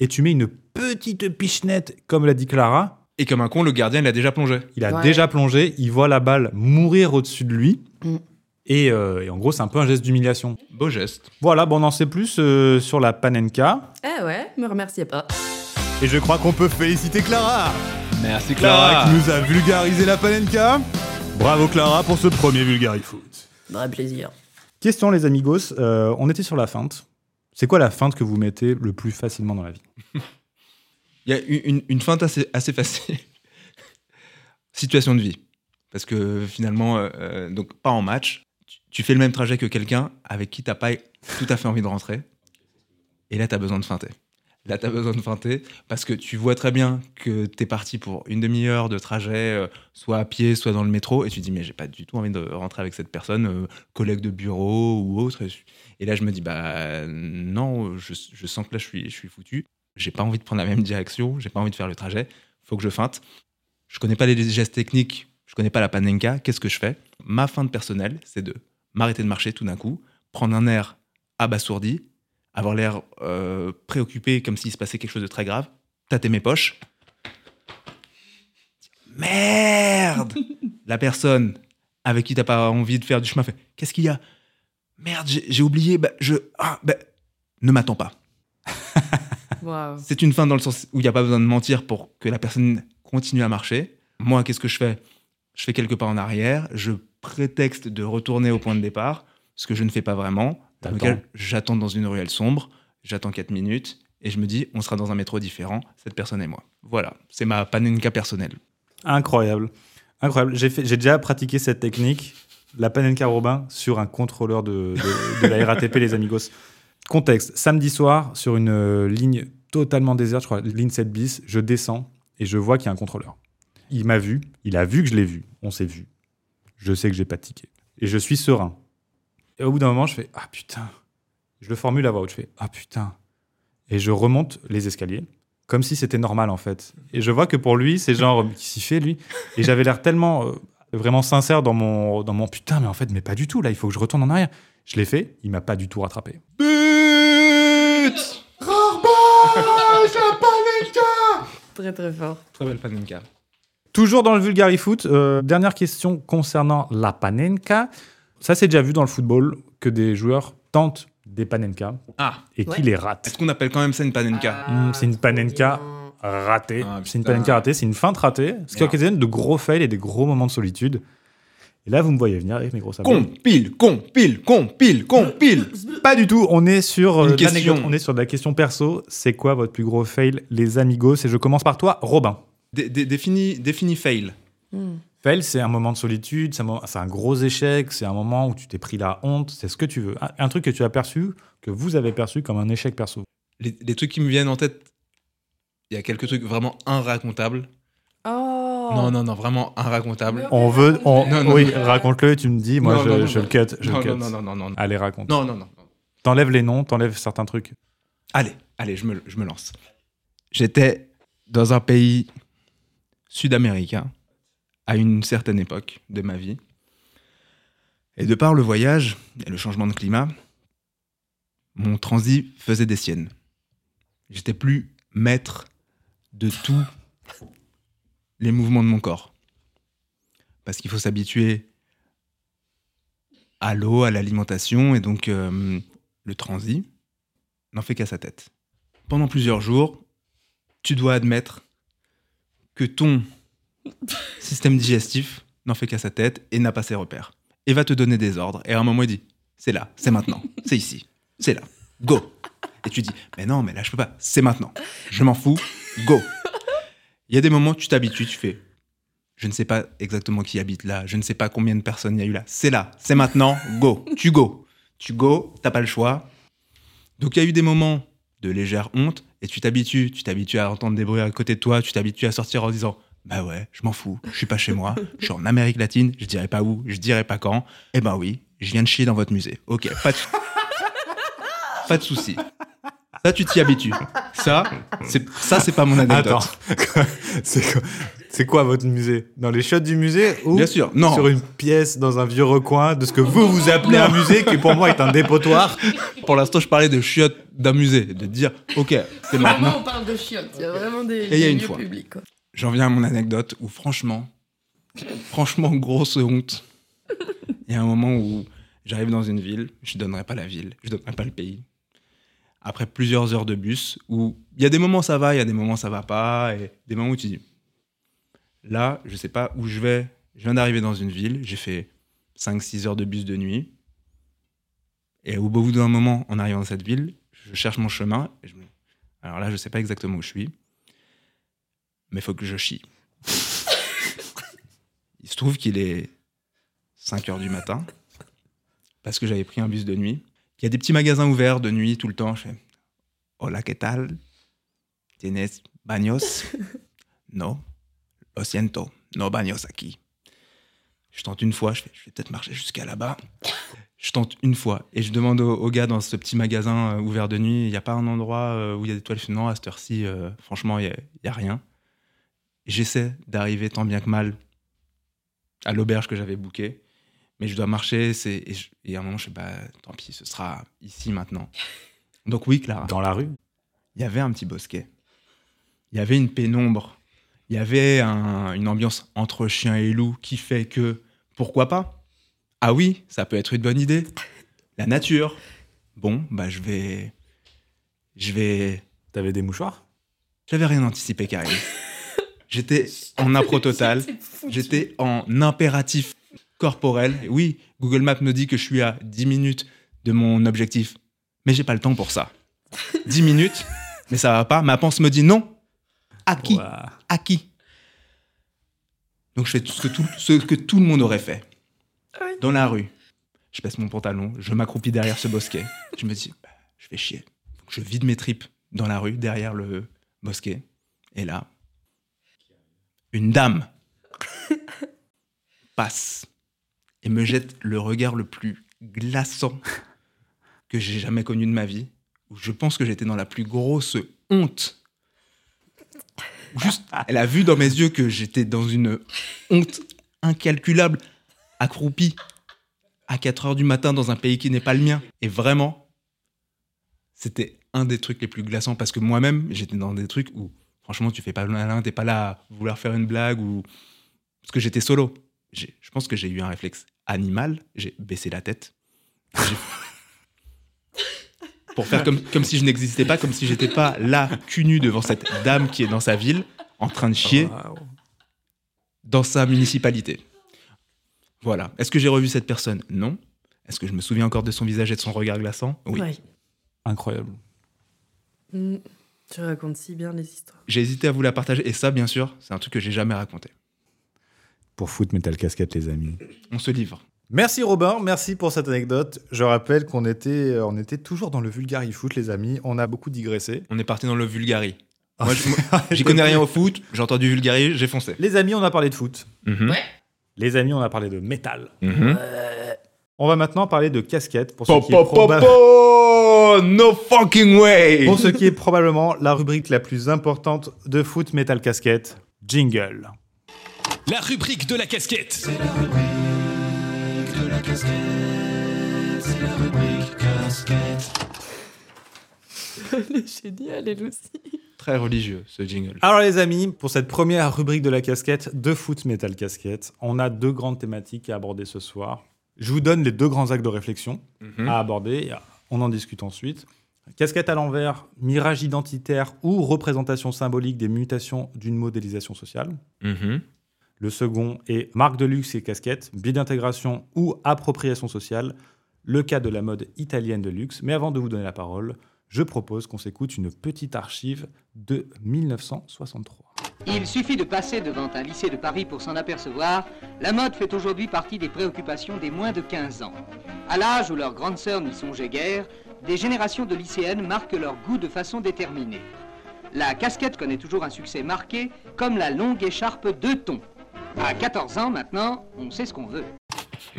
et tu mets une petite pichenette, comme l'a dit Clara. Et comme un con, le gardien, il a déjà plongé. Il a Ouais. déjà plongé, il voit la balle mourir au-dessus de lui, Mm. Et, euh, et en gros, c'est un peu un geste d'humiliation. Beau geste. Voilà, bon, on en sait plus euh, sur la panenka, Eh ouais, me remerciez pas. Et je crois qu'on peut féliciter Clara. Merci Clara qui nous a vulgarisé la panenka. Bravo Clara pour ce premier vulgarifoot. Vrai plaisir. Question les amigos, euh, on était sur la feinte. C'est quoi la feinte que vous mettez le plus facilement dans la vie? Il y a une, feinte assez, assez facile. Situation de vie. Parce que finalement, euh, donc pas en match, tu, fais le même trajet que quelqu'un avec qui t'as pas tout à fait envie de rentrer. Et là, tu as besoin de feinter. Là, tu as besoin de feinter parce que tu vois très bien que tu es parti pour une demi-heure de trajet, euh, soit à pied, soit dans le métro, et tu te dis, mais j'ai pas du tout envie de rentrer avec cette personne, euh, collègue de bureau ou autre. Et là, je me dis, bah non, je, je sens que là, je suis, je suis foutu. J'ai pas envie de prendre la même direction, j'ai pas envie de faire le trajet, faut que je feinte. Je connais pas les gestes techniques, je connais pas la panenka, qu'est-ce que je fais? Ma feinte personnelle, c'est de m'arrêter de marcher tout d'un coup, prendre un air abasourdi, avoir l'air euh, préoccupé comme s'il se passait quelque chose de très grave, tâter mes poches. Merde La personne avec qui t'as pas envie de faire du chemin fait Qu'est-ce qu'il y a? Merde, j'ai oublié, bah, je. Ah, bah, ne m'attends pas. C'est une fin dans le sens où il n'y a pas besoin de mentir pour que la personne continue à marcher. Moi, qu'est-ce que je fais? Je fais quelques pas en arrière, je prétexte de retourner au point de départ, ce que je ne fais pas vraiment. J'attends dans une ruelle sombre, j'attends 4 minutes, et je me dis, on sera dans un métro différent, cette personne et moi. Voilà, c'est ma panenka personnelle. Incroyable. Incroyable. J'ai déjà pratiqué cette technique, la panenka Robin, sur un contrôleur de, de- de la RATP, les amigos. Contexte. Samedi soir, sur une euh, ligne totalement déserte, je crois, ligne 7 bis, je descends et je vois qu'il y a un contrôleur. Il m'a vu, il a vu que je l'ai vu, on s'est vu. Je sais que j'ai pas de ticket. Et je suis serein. Et au bout d'un moment, je fais Ah putain. Je le formule à voix haute, je fais Ah putain. Et je remonte les escaliers, comme si c'était normal en fait. Et je vois que pour lui, c'est genre, qui s'y fait lui? Et j'avais l'air tellement euh, vraiment sincère dans mon, dans mon putain, mais en fait, mais pas du tout, là, il faut que je retourne en arrière. Je l'ai fait, il m'a pas du tout rattrapé. But Très très fort. Très belle panenka. Toujours dans le Vulgari Foot, euh, dernière question concernant la panenka. Ça, c'est déjà vu dans le football que des joueurs tentent des panenka Ah. et qui les ratent. Est-ce qu'on appelle quand même ça une panenka Hmm, c'est une panenka ratée. Ah, c'est une panenka ratée, c'est une feinte ratée, ce qui occasionne de gros fails et des gros moments de solitude. Et là, vous me voyez venir avec mes gros sabots. Compile, compile, compile, compile. Pas du tout. On est sur euh. On est sur de la question perso. C'est quoi votre plus gros fail, les amigos? Et je commence par toi, Robin. Dé- dé- définis, définis fail. Fail, c'est un moment de solitude, c'est un, gros échec, c'est un moment où tu t'es pris la honte, c'est ce que tu veux. Un, un truc que tu as perçu, que vous avez perçu comme un échec perso. Les, les trucs qui me viennent en tête, il y a quelques trucs vraiment inracontables. Oh Non, non, non, vraiment inracontables. On veut. On, Non, non, oui, raconte-le, tu me dis, moi Non, je, non, non, je non. le cut. Je Non, le cut. non, non, non, non, non. Allez, raconte. Non, non, non. non. T'enlèves les noms, t'enlèves certains trucs. Allez, allez, je me, je me lance. J'étais dans un pays sud-américain à une certaine époque de ma vie. Et de par le voyage et le changement de climat, mon transit faisait des siennes. J'étais plus maître de tous les mouvements de mon corps. Parce qu'il faut s'habituer à l'eau, à l'alimentation, et donc euh, le transit n'en fait qu'à sa tête. Pendant plusieurs jours, tu dois admettre ton système digestif n'en fait qu'à sa tête et n'a pas ses repères. Et va te donner des ordres. Et à un moment, il dit C'est là, c'est maintenant, c'est ici, c'est là, go. Et tu dis Mais non, mais là, je peux pas, c'est maintenant, je m'en fous, go. Il y a des moments, tu t'habitues, tu fais Je ne sais pas exactement qui habite là, je ne sais pas combien de personnes il y a eu là, c'est là, c'est maintenant, go, tu go. Tu go, t'as pas le choix, donc il y a eu des moments de légère honte et tu t'habitues, tu t'habitues à entendre des bruits à côté de toi, tu t'habitues à sortir en disant bah ouais, je m'en fous, je suis pas chez moi, je suis en Amérique latine, je dirais pas où, je dirais pas quand. Eh ben oui, je viens de chier dans votre musée. OK, pas de pas souci. Ça tu t'y habitues. Ça c'est ça c'est pas mon anecdote. Attends, c'est quoi, c'est quoi votre musée? Dans les chiottes du musée ou Bien sûr, non. sur une pièce dans un vieux recoin de ce que vous vous appelez un musée qui pour moi est un dépotoir? Pour l'instant, je parlais de chiottes d'un musée, de dire OK, c'est Vraiment, maintenant. on parle de chiottes. Il y a vraiment des, Et il y a des une lieux fois. publics. Quoi. J'en viens à mon anecdote où franchement, franchement, grosse honte. Il y a un moment où j'arrive dans une ville, je donnerai pas la ville, je donnerai pas le pays. Après plusieurs heures de bus, où il y a des moments ça va, il y a des moments ça va pas, et des moments où tu dis, là, je sais pas où je vais. Je viens d'arriver dans une ville, j'ai fait 5-6 heures de bus de nuit. Et au bout d'un moment, en arrivant dans cette ville, je cherche mon chemin. Et je me... Alors là, je sais pas exactement où je suis mais faut que je chie. Il se trouve qu'il est 5 heures du matin, parce que j'avais pris un bus de nuit. Il y a des petits magasins ouverts de nuit tout le temps. Je fais Hola, ¿qué tal? ¿Tienes baños? No. Lo siento, no baños aquí. Je tente une fois, je, fais, je vais peut-être marcher jusqu'à là-bas. Je tente une fois et je demande au, au gars dans ce petit magasin euh, ouvert de nuit, il n'y a pas un endroit euh, où il y a des toiles? Non, à cette heure-ci, euh, franchement, il n'y a, rien. J'essaie d'arriver tant bien que mal à l'auberge que j'avais bookée, mais je dois marcher. c'est- Et, à un moment, je sais pas, tant pis, ce sera ici maintenant. Donc oui, Clara. dans la rue. Il y avait un petit bosquet. Il y avait une pénombre. Il y avait un- une ambiance entre chien et loup qui fait que, pourquoi pas? Ah oui, ça peut être une bonne idée. La nature. Bon, bah je vais... Je vais... T'avais des mouchoirs? J'avais rien anticipé, Karim. J'étais en impro total. J'étais en impératif corporel. Et oui, Google Maps me dit que je suis à 10 minutes de mon objectif. Mais j'ai pas le temps pour ça. 10 minutes, mais ça va pas. Ma pense me dit non. À qui? À qui? Donc je fais tout ce, que tout ce que tout le monde aurait fait. Dans la rue. Je baisse mon pantalon, je m'accroupis derrière ce bosquet. Je me dis, bah, je vais chier. Donc, je vide mes tripes dans la rue, derrière le bosquet. Et là, une dame passe et me jette le regard le plus glaçant que j'ai jamais connu de ma vie. Où je pense que j'étais dans la plus grosse honte. Juste, elle a vu dans mes yeux que j'étais dans une honte incalculable, accroupi à 4 heures du matin dans un pays qui n'est pas le mien. Et vraiment, c'était un des trucs les plus glaçants parce que moi-même, j'étais dans des trucs où, franchement, tu fais pas le malin, t'es pas là à vouloir faire une blague ou. Parce que j'étais solo. Je pense que j'ai eu un réflexe animal, j'ai baissé la tête. Pour faire comme, comme si je n'existais pas, comme si j'étais pas là, cul nu devant cette dame qui est dans sa ville, en train de chier dans sa municipalité. Voilà. Est-ce que j'ai revu cette personne? Non. Est-ce que je me souviens encore de son visage et de son regard glaçant? Oui. Ouais. Incroyable. Mm. Tu racontes si bien les histoires. J'ai hésité à vous la partager et ça, bien sûr, c'est un truc que j'ai jamais raconté. Pour Foot Metal Casquette, les amis. On se livre. Merci Robin, merci pour cette anecdote. Je rappelle qu'on était, euh, on était toujours dans le vulgari foot, les amis. On a beaucoup digressé. On est parti dans le vulgari. Moi, je- moi, j'y connais rien au foot, j'ai entendu vulgari, j'ai foncé. Les amis, on a parlé de foot. Mhm. Les amis, on a parlé de métal. Mhm. On va maintenant parler de casquette pour ce qui est po, po, proba- po No fucking way pour ce qui est probablement la rubrique la plus importante de foot metal casquette. Jingle. La rubrique de la casquette. Elle est géniale, elle aussi. Très religieux, ce jingle. Alors les amis, pour cette première rubrique de la casquette de foot metal casquette, on a deux grandes thématiques à aborder ce soir. Je vous donne les deux grands actes de réflexion Mhm. à aborder. et On en discute ensuite. Casquette à l'envers, mirage identitaire ou représentation symbolique des mutations d'une modélisation sociale. Mhm. Le second est marque de luxe et casquette, biais d'intégration ou appropriation sociale, le cas de la mode italienne de luxe. Mais avant de vous donner la parole, je propose qu'on s'écoute une petite archive de 1963. Il suffit de passer devant un lycée de Paris pour s'en apercevoir, la mode fait aujourd'hui partie des préoccupations des moins de 15 ans. À l'âge où leurs grandes sœurs n'y songeaient guère, des générations de lycéennes marquent leur goût de façon déterminée. La casquette connaît toujours un succès marqué, comme la longue écharpe deux tons. À 14 ans maintenant, on sait ce qu'on veut.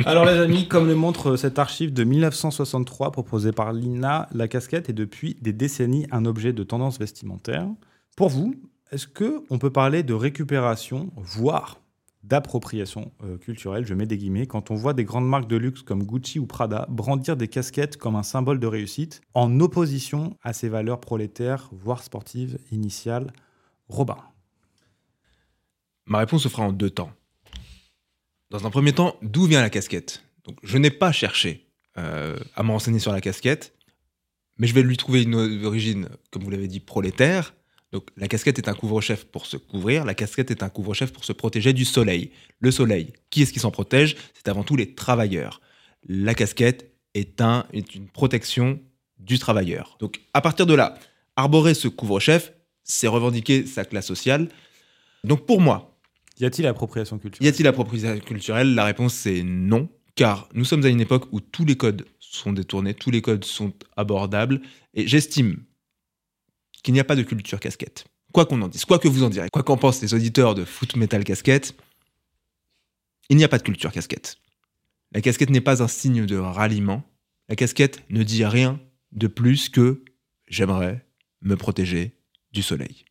Alors les amis, comme le montre cette archive de 1963 proposée par l'INA, la casquette est depuis des décennies un objet de tendance vestimentaire. Pour vous, est-ce que on peut parler de récupération, voire d'appropriation euh, culturelle, je mets des guillemets, quand on voit des grandes marques de luxe comme Gucci ou Prada brandir des casquettes comme un symbole de réussite, en opposition à ces valeurs prolétaires, voire sportives initiales Robin. Ma réponse se fera en deux temps. Dans un premier temps, d'où vient la casquette? Donc, je n'ai pas cherché euh, à me renseigner sur la casquette, mais je vais lui trouver une origine, comme vous l'avez dit, prolétaire. Donc, la casquette est un couvre-chef pour se couvrir, la casquette est un couvre-chef pour se protéger du soleil. Le soleil, qui est-ce qui s'en protège? C'est avant tout les travailleurs. La casquette est, un, est une protection du travailleur. Donc, à partir de là, arborer ce couvre-chef, c'est revendiquer sa classe sociale. Donc, pour moi, Y a-t-il appropriation culturelle? Y a-t-il appropriation culturelle? La réponse c'est non, car nous sommes à une époque où tous les codes sont détournés, tous les codes sont abordables, et j'estime qu'il n'y a pas de culture casquette. Quoi qu'on en dise, quoi que vous en direz, quoi qu'en pensent les auditeurs de foot metal casquette, il n'y a pas de culture casquette. La casquette n'est pas un signe de ralliement. La casquette ne dit rien de plus que j'aimerais me protéger du soleil.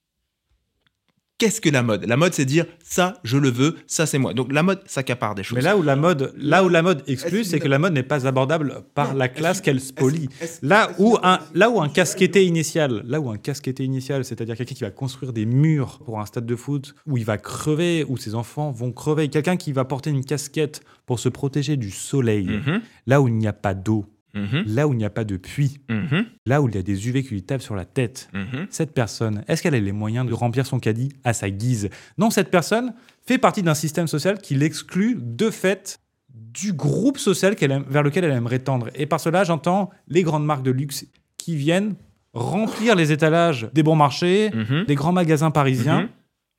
Qu'est-ce que la mode? La mode, c'est dire ça, je le veux, ça, c'est moi. Donc la mode s'accapare des choses. Mais là où la mode, là où la mode exclut, c'est que la mode n'est pas abordable par la classe qu'elle spolie. Là où un, là où un casquetté initial, là où un casquetté initial, c'est-à-dire quelqu'un qui va construire des murs pour un stade de foot, où il va crever, où ses enfants vont crever, quelqu'un qui va porter une casquette pour se protéger du soleil, Mhm. là où il n'y a pas d'eau, Mhm. là où il n'y a pas de puits, Mhm. là où il y a des UV qui lui tapent sur la tête. Mhm. Cette personne, est-ce qu'elle a les moyens de remplir son caddie à sa guise? Non, cette personne fait partie d'un système social qui l'exclut de fait du groupe social aime- vers lequel elle aimerait tendre. Et par cela, j'entends les grandes marques de luxe qui viennent remplir les étalages des bons marchés, des grands magasins parisiens.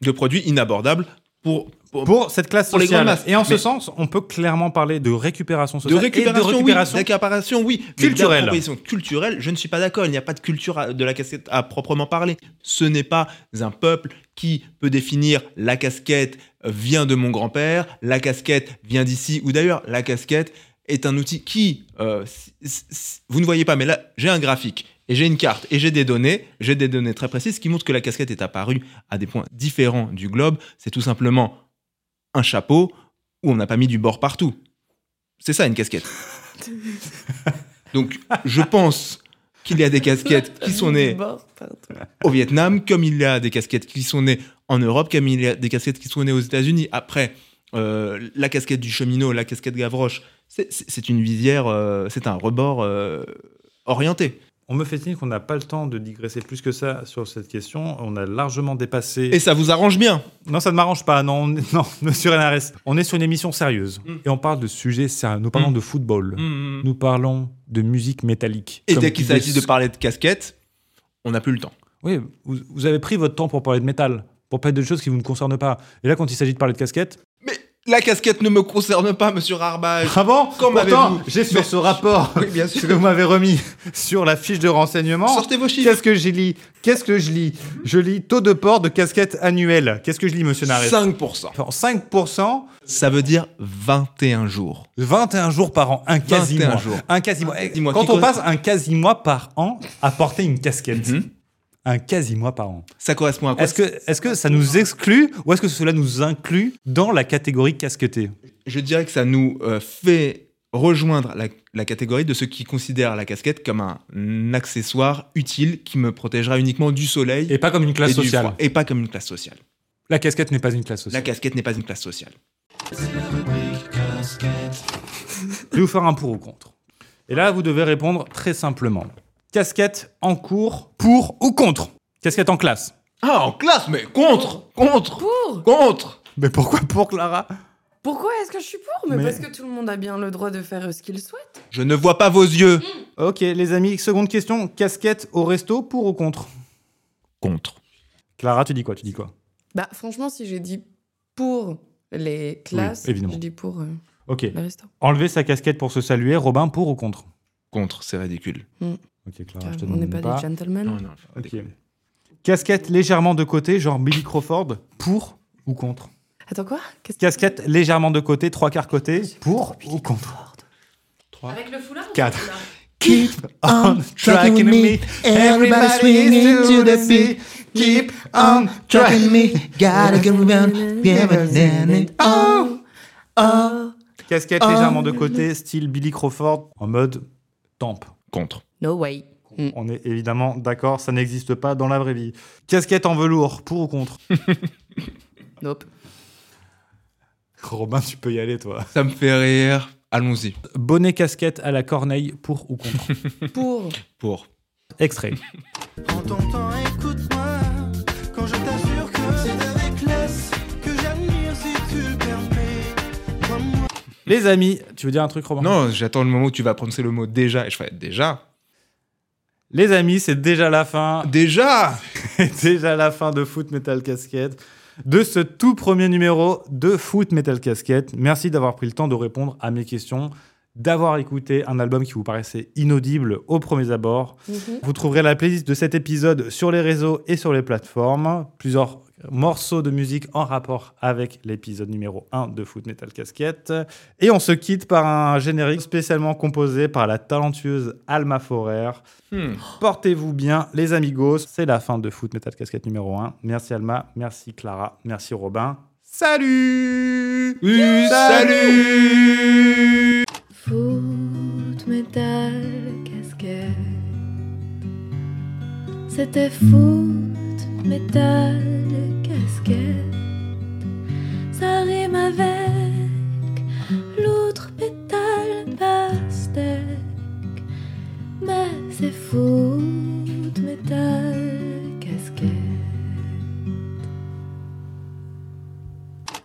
De produits inabordables pour, pour, Pour cette classe Pour les sociale. grandes masses. Et en ce sens, on peut clairement parler de récupération de sociale récupération, et de récupération oui. Récupération, oui. Culturelle. culturelle, je ne suis pas d'accord. Il n'y a pas de culture à- de la casquette à proprement parler. Ce n'est pas un peuple qui peut définir la casquette vient de mon grand-père, la casquette vient d'ici ou d'ailleurs. La casquette est un outil qui, euh, vous ne voyez pas, mais là, j'ai un graphique et j'ai une carte et j'ai des données, j'ai des données très précises qui montrent que la casquette est apparue à des points différents du globe. C'est tout simplement un chapeau où on n'a pas mis du bord partout. C'est ça une casquette. Donc, je pense qu'il y a des casquettes qui sont nées au Vietnam, comme il y a des casquettes qui sont nées en Europe, comme il y a des casquettes qui sont nées aux États-Unis. Après, euh, la casquette du cheminot, la casquette Gavroche, c'est- une visière, euh, c'est un rebord euh, orienté. On me fait signe qu'on n'a pas le temps de digresser plus que ça sur cette question. On a largement dépassé. Et ça vous arrange bien Non, ça ne m'arrange pas. Non, on est- non, monsieur Renares. On est sur une émission sérieuse. Mm. Et on parle de sujets sérieux. Nous parlons Mm. de football. Mm. Nous parlons de musique métallique. Et dès qu'il s'agit de parler de casquette, on n'a plus le temps. Oui, vous, vous avez pris votre temps pour parler de métal, pour parler de choses qui vous ne concernent pas. Et là, quand il s'agit de parler de casquette. La casquette ne me concerne pas, monsieur Rarbage. Ah bon Quand Pourtant, m'avez-vous j'ai sur Mais- ce rapport Oui, bien sûr. ce que vous m'avez remis sur la fiche de renseignement. Sortez vos chiffres. Qu'est-ce que j'ai lis Qu'est-ce que je lis Je lis taux de port de casquette annuel. Qu'est-ce que je lis, monsieur Nares 5%. Enfin, 5%, Ça veut dire 21 jours. 21 jours par an, un quasi 21 mois. jours. Un quasi mois. Dis-moi, Quand on passe un quasi mois par an à porter une casquette, Mhm. Un quasi mois par an. Ça correspond à quoi Est-ce que, est que ça nous exclut ou est-ce que cela nous inclut dans la catégorie casquetée? Je dirais que ça nous euh, fait rejoindre la, la catégorie de ceux qui considèrent la casquette comme un accessoire utile qui me protégera uniquement du soleil Et pas comme une classe et sociale. froid. Et pas comme une classe sociale. La casquette n'est pas une classe La sociale. casquette n'est pas une classe sociale. Je vais vous faire un pour ou contre. Et là, vous devez répondre très simplement. Casquette en cours, pour ou contre? Casquette en classe. Ah, en classe, mais contre Contre Pour Contre Mais pourquoi pour Clara? Pourquoi est-ce que je suis pour? Mais, Mais- parce que tout le monde a bien le droit de faire euh, ce qu'il souhaite. Je ne vois pas vos yeux. Ok, les amis, seconde question. Casquette au resto, pour ou contre? Contre. Clara, tu dis quoi? Tu dis quoi? Bah franchement, si j'ai dit pour les classes, évidemment. je dis pour euh, Ok. le resto. Enlever sa casquette pour se saluer. Robin, pour ou contre? Contre, c'est ridicule. Ok, Clara, je te On n'est demande pas, des gentlemen. Non, non. Ok. Casquette légèrement de côté, genre Billy Crawford, pour ou contre Attends quoi? Que- Casquette légèrement de côté, trois quarts côté, pour ou contre Avec le foulard ou 4. sans foulard? Keep on tracking me, everybody swinging to the beat. Keep on tracking me, gotta get around, yeah, oh, oh. Casquette légèrement de côté, style Billy Crawford, en mode tempe. Contre. No way. Mm. On est évidemment d'accord, ça n'existe pas dans la vraie vie. Casquette en velours, pour ou contre Nope. Robin, tu peux y aller, toi. Ça me fait rire. Allons-y. Bonnet casquette à la corneille, pour ou contre Pour. Pour. Extrait. Prends ton temps, écoute-moi. Les amis, tu veux dire un truc, Robin Non, j'attends le moment où tu vas prononcer le mot déjà. Et je ferai déjà. Les amis, c'est déjà la fin. Déjà déjà la fin de Foot Metal Casquette, de ce tout premier numéro de Foot Metal Casquette. Merci d'avoir pris le temps de répondre à mes questions, d'avoir écouté un album qui vous paraissait inaudible au premier abord. Mhm. Vous trouverez la playlist de cet épisode sur les réseaux et sur les plateformes. Plusieurs morceaux de musique en rapport avec l'épisode numéro 1 de Foot Metal Casquette. Et on se quitte par un générique spécialement composé par la talentueuse Alma Forer. Hmm. Portez-vous bien, les amigos. C'est la fin de Foot Metal Casquette numéro 1. Merci Alma, merci Clara, merci Robin. Salut Salut Foot, métal, casquette. C'était foot, ça rime avec l'autre pétale pastèque, mais c'est fou de métal.